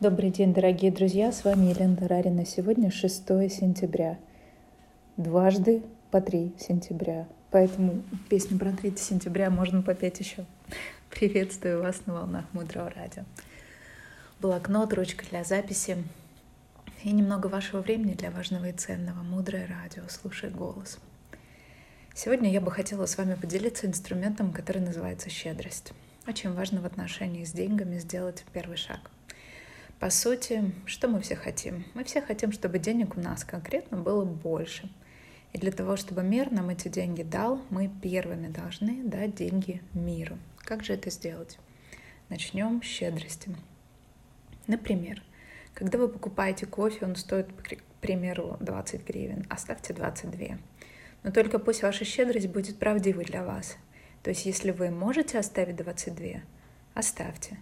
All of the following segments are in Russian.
Добрый день, дорогие друзья, с вами Елена Тарарина. Сегодня 6 сентября, дважды по 3 сентября, поэтому песню про 3 сентября можно попеть еще. Приветствую вас на волнах Мудрого Радио. Блокнот, ручка для записи и немного вашего времени для важного и ценного. Мудрое радио, слушай голос. Сегодня я бы хотела с вами поделиться инструментом, который называется щедрость. Очень важно в отношении с деньгами сделать первый шаг – по сути, что мы все хотим? Мы все хотим, чтобы денег у нас конкретно было больше. И для того, чтобы мир нам эти деньги дал, мы первыми должны дать деньги миру. Как же это сделать? Начнем с щедрости. Например, когда вы покупаете кофе, он стоит, к примеру, 20 гривен, оставьте 22. Но только пусть ваша щедрость будет правдивой для вас. То есть, если вы можете оставить 22, оставьте.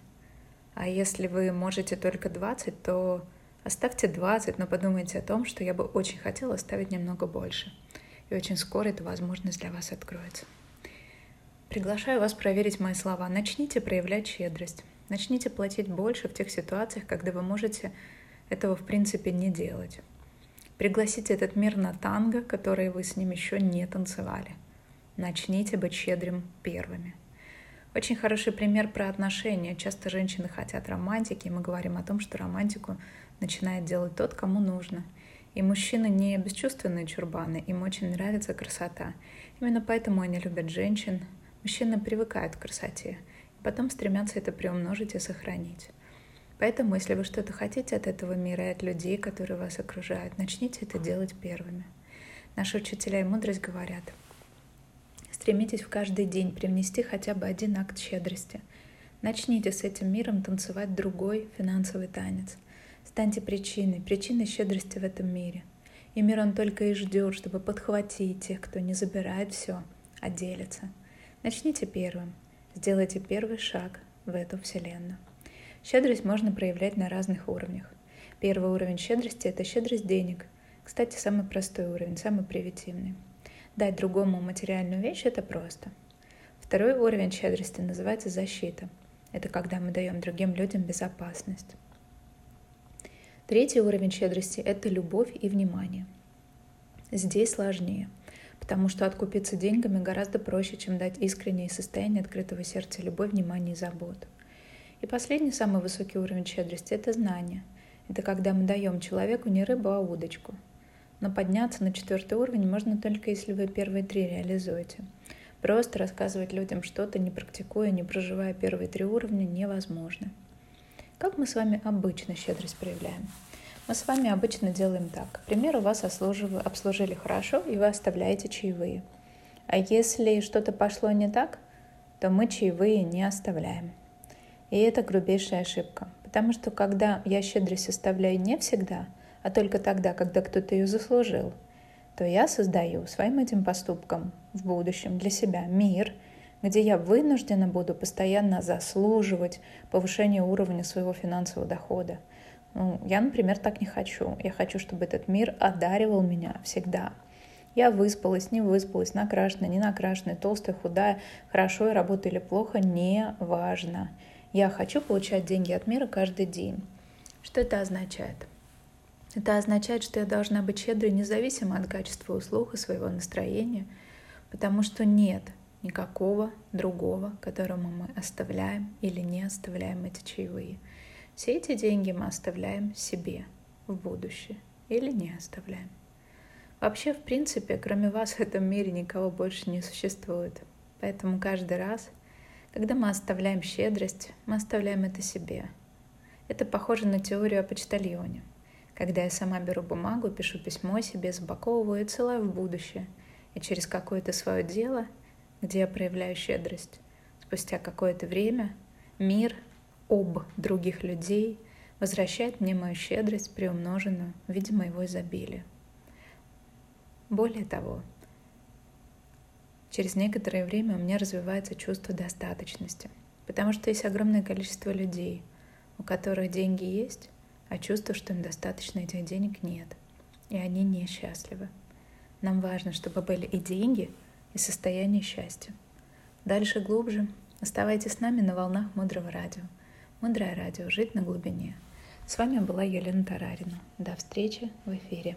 А если вы можете только 20, то оставьте 20, но подумайте о том, что я бы очень хотела оставить немного больше. И очень скоро эта возможность для вас откроется. Приглашаю вас проверить мои слова. Начните проявлять щедрость. Начните платить больше в тех ситуациях, когда вы можете этого в принципе не делать. Пригласите этот мир на танго, который вы с ним еще не танцевали. Начните быть щедрым первыми. Очень хороший пример про отношения. Часто женщины хотят романтики, и мы говорим о том, что романтику начинает делать тот, кому нужно. И мужчины не бесчувственные чурбаны, им очень нравится красота. Именно поэтому они любят женщин. Мужчины привыкают к красоте, и потом стремятся это приумножить и сохранить. Поэтому, если вы что-то хотите от этого мира и от людей, которые вас окружают, начните это делать первыми. Наши учителя и мудрость говорят – Стремитесь в каждый день привнести хотя бы один акт щедрости. Начните с этим миром танцевать другой финансовый танец. Станьте причиной, причиной щедрости в этом мире. И мир он только и ждет, чтобы подхватить тех, кто не забирает все, а делится. Начните первым. Сделайте первый шаг в эту вселенную. Щедрость можно проявлять на разных уровнях. Первый уровень щедрости – это щедрость денег. Кстати, самый простой уровень, самый привитивный. Дать другому материальную вещь – это просто. Второй уровень щедрости называется защита. Это когда мы даем другим людям безопасность. Третий уровень щедрости – это любовь и внимание. Здесь сложнее, потому что откупиться деньгами гораздо проще, чем дать искреннее состояние открытого сердца любовь, внимание и заботу. И последний, самый высокий уровень щедрости – это знание. Это когда мы даем человеку не рыбу, а удочку – но подняться на четвертый уровень можно только если вы первые три реализуете. Просто рассказывать людям что-то, не практикуя, не проживая первые три уровня, невозможно. Как мы с вами обычно щедрость проявляем? Мы с вами обычно делаем так. К примеру, вас обслужили хорошо, и вы оставляете чаевые. А если что-то пошло не так, то мы чаевые не оставляем. И это грубейшая ошибка. Потому что когда я щедрость оставляю не всегда – а только тогда, когда кто-то ее заслужил, то я создаю своим этим поступком в будущем для себя мир, где я вынуждена буду постоянно заслуживать повышение уровня своего финансового дохода. Ну, я, например, так не хочу. Я хочу, чтобы этот мир одаривал меня всегда. Я выспалась, не выспалась, накрашенная, не накрашенная, толстая, худая, хорошо я работаю или плохо, не важно. Я хочу получать деньги от мира каждый день. Что это означает? Это означает, что я должна быть щедрой независимо от качества услуг и своего настроения, потому что нет никакого другого, которому мы оставляем или не оставляем эти чаевые. Все эти деньги мы оставляем себе в будущее или не оставляем. Вообще, в принципе, кроме вас в этом мире никого больше не существует. Поэтому каждый раз, когда мы оставляем щедрость, мы оставляем это себе. Это похоже на теорию о почтальоне – когда я сама беру бумагу, пишу письмо себе, запаковываю и целую в будущее. И через какое-то свое дело, где я проявляю щедрость, спустя какое-то время мир об других людей возвращает мне мою щедрость, приумноженную в виде моего. Более того, через некоторое время у меня развивается чувство достаточности, потому что есть огромное количество людей, у которых деньги есть, а чувство, что им достаточно этих денег нет, и они несчастливы. Нам важно, чтобы были и деньги, и состояние счастья. Дальше глубже. Оставайтесь с нами на волнах Мудрого Радио. Мудрое Радио. Жить на глубине. С вами была Елена Тарарина. До встречи в эфире.